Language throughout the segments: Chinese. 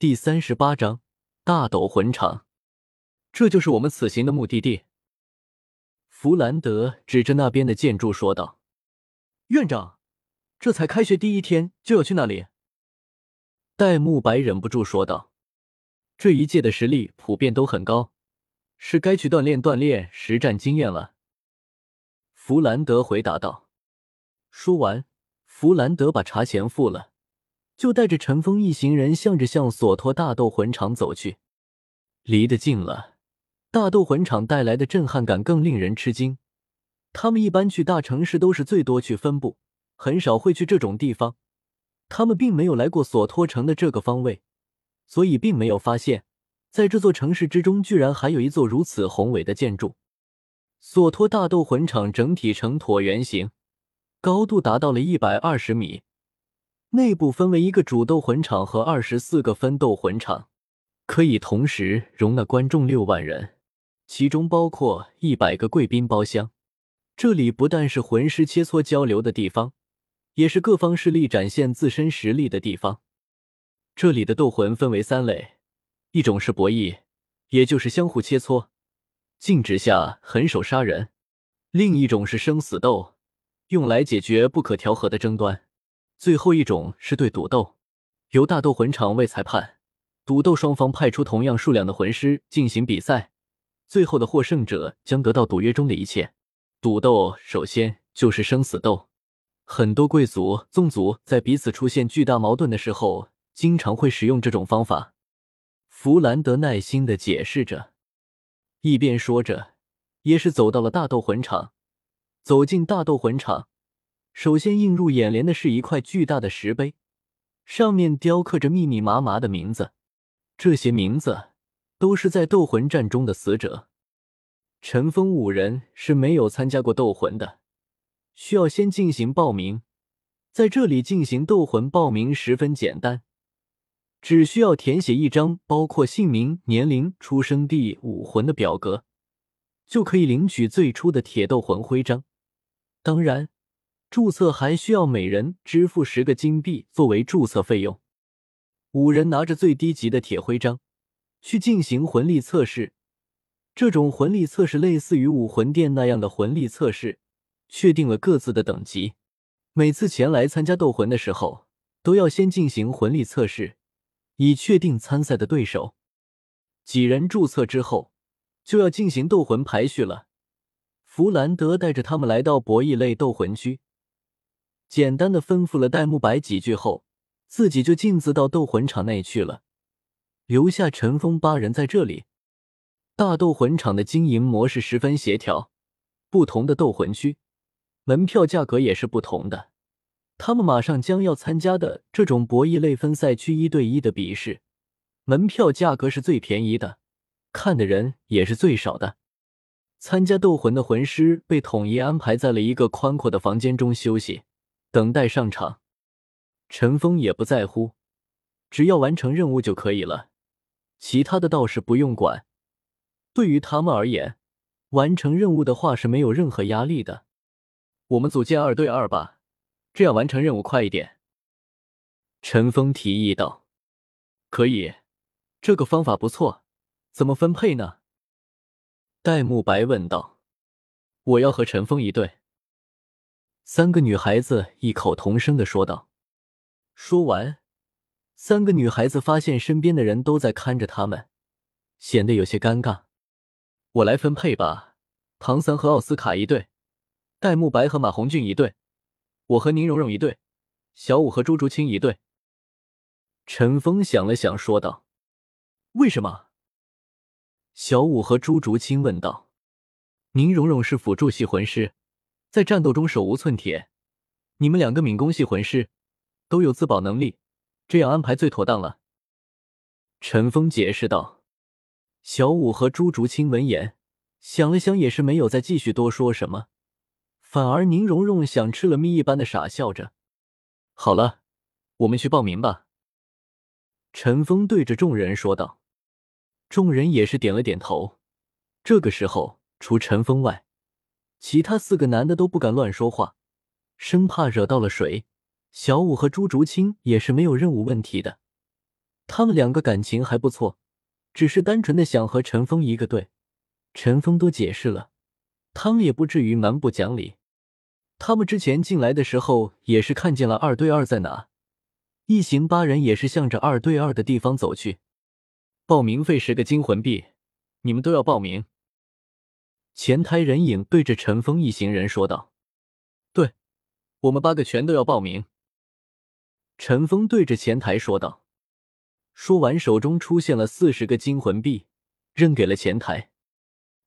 第三十八章大斗魂场，这就是我们此行的目的地。弗兰德指着那边的建筑说道：“院长，这才开学第一天就要去那里？”戴沐白忍不住说道：“这一届的实力普遍都很高，是该去锻炼锻炼实战经验了。”弗兰德回答道。说完，弗兰德把茶钱付了，就带着陈峰一行人向着向索托大斗魂场走去。离得近了，大斗魂场带来的震撼感更令人吃惊。他们一般去大城市都是最多去分部，很少会去这种地方。他们并没有来过索托城的这个方位，所以并没有发现，在这座城市之中，居然还有一座如此宏伟的建筑。索托大斗魂场整体呈椭圆形，高度达到了一百二十米，内部分为一个主斗魂场和二十四个分斗魂场，可以同时容纳观众六万人，其中包括一百个贵宾包厢。这里不但是魂师切磋交流的地方。也是各方势力展现自身实力的地方。这里的斗魂分为三类，一种是博弈，也就是相互切磋，禁止下狠手杀人；另一种是生死斗，用来解决不可调和的争端；最后一种是对赌斗，由大斗魂场为裁判，赌斗双方派出同样数量的魂师进行比赛，最后的获胜者将得到赌约中的一切。赌斗首先就是生死斗。很多贵族、宗族在彼此出现巨大矛盾的时候，经常会使用这种方法。弗兰德耐心的解释着，一边说着，也是走到了大斗魂场。走进大斗魂场，首先映入眼帘的是一块巨大的石碑，上面雕刻着密密麻麻的名字。这些名字都是在斗魂战中的死者。陈峰五人是没有参加过斗魂的。需要先进行报名，在这里进行斗魂报名十分简单，只需要填写一张包括姓名、年龄、出生地、武魂的表格，就可以领取最初的铁斗魂徽章。当然，注册还需要每人支付十个金币作为注册费用。五人拿着最低级的铁徽章去进行魂力测试，这种魂力测试类似于武魂殿那样的魂力测试。确定了各自的等级，每次前来参加斗魂的时候，都要先进行魂力测试，以确定参赛的对手。几人注册之后，就要进行斗魂排序了。弗兰德带着他们来到博弈类斗魂区，简单的吩咐了戴沐白几句后，自己就径自到斗魂场内去了，留下陈峰八人在这里。大斗魂场的经营模式十分协调，不同的斗魂区。门票价格也是不同的。他们马上将要参加的这种博弈类分赛区一对一的比试，门票价格是最便宜的，看的人也是最少的。参加斗魂的魂师被统一安排在了一个宽阔的房间中休息，等待上场。陈峰也不在乎，只要完成任务就可以了，其他的倒是不用管。对于他们而言，完成任务的话是没有任何压力的。我们组建二对二吧，这样完成任务快一点。”陈峰提议道。“可以，这个方法不错。怎么分配呢？”戴沐白问道。“我要和陈峰一队。”三个女孩子异口同声的说道。说完，三个女孩子发现身边的人都在看着他们，显得有些尴尬。“我来分配吧，唐三和奥斯卡一队。”戴沐白和马红俊一队，我和宁荣荣一队，小五和朱竹清一队。陈峰想了想，说道：“为什么？”小五和朱竹清问道：“宁荣荣是辅助系魂师，在战斗中手无寸铁，你们两个敏攻系魂师都有自保能力，这样安排最妥当了。”陈峰解释道。小五和朱竹清闻言想了想，也是没有再继续多说什么。反而宁荣荣像吃了蜜一般的傻笑着。好了，我们去报名吧。陈峰对着众人说道。众人也是点了点头。这个时候，除陈峰外，其他四个男的都不敢乱说话，生怕惹到了谁。小五和朱竹清也是没有任务问题的。他们两个感情还不错，只是单纯的想和陈峰一个队。陈峰都解释了，他们也不至于蛮不讲理。他们之前进来的时候也是看见了二对二在哪，一行八人也是向着二对二的地方走去。报名费十个金魂币，你们都要报名。前台人影对着陈峰一行人说道：“对，我们八个全都要报名。”陈峰对着前台说道。说完，手中出现了四十个金魂币，扔给了前台。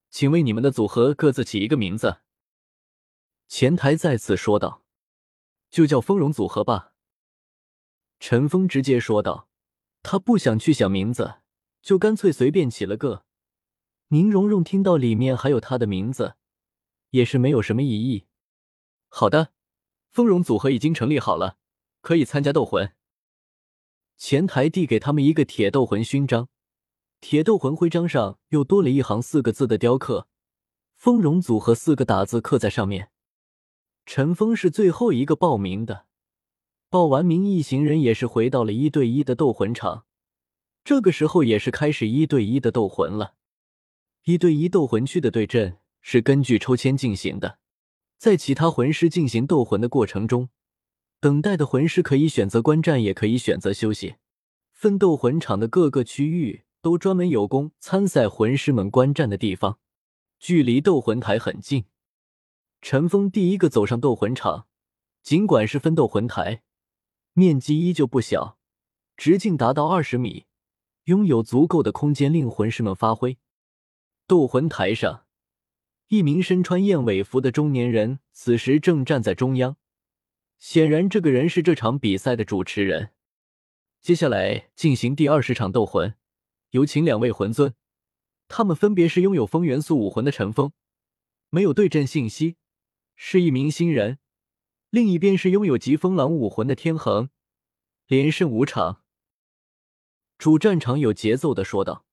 请为你们的组合各自起一个名字。前台再次说道：“就叫丰荣组合吧。”陈峰直接说道：“他不想去想名字，就干脆随便起了个。”宁荣荣听到里面还有他的名字，也是没有什么异议。好的，丰荣组合已经成立好了，可以参加斗魂。前台递给他们一个铁斗魂勋章，铁斗魂徽章上又多了一行四个字的雕刻，“丰荣组合”四个大字刻在上面。陈峰是最后一个报名的，报完名，一行人也是回到了一对一的斗魂场。这个时候也是开始一对一的斗魂了。一对一斗魂区的对阵是根据抽签进行的，在其他魂师进行斗魂的过程中。等待的魂师可以选择观战，也可以选择休息。分斗魂场的各个区域都专门有供参赛魂师们观战的地方，距离斗魂台很近。陈峰第一个走上斗魂场，尽管是分斗魂台，面积依旧不小，直径达到二十米，拥有足够的空间令魂师们发挥。斗魂台上，一名身穿燕尾服的中年人此时正站在中央。显然，这个人是这场比赛的主持人。接下来进行第二十场斗魂，有请两位魂尊，他们分别是拥有风元素武魂的陈峰，没有对阵信息，是一名新人；另一边是拥有疾风狼武魂的天恒，连胜五场。主战场有节奏的说道。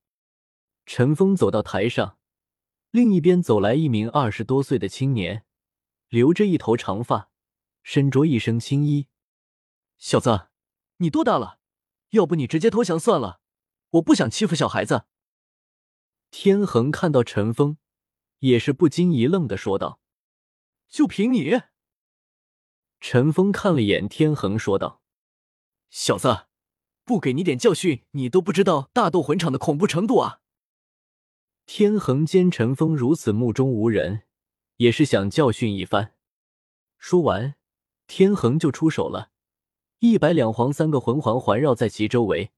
陈峰走到台上，另一边走来一名二十多岁的青年，留着一头长发。身着一身青衣，小子，你多大了？要不你直接投降算了，我不想欺负小孩子。天恒看到陈峰，也是不禁一愣的说道：“就凭你？”陈峰看了眼天恒，说道：“小子，不给你点教训，你都不知道大斗魂场的恐怖程度啊！”天恒见陈峰如此目中无人，也是想教训一番。说完。天恒就出手了，一白两黄三个魂环环绕在其周围，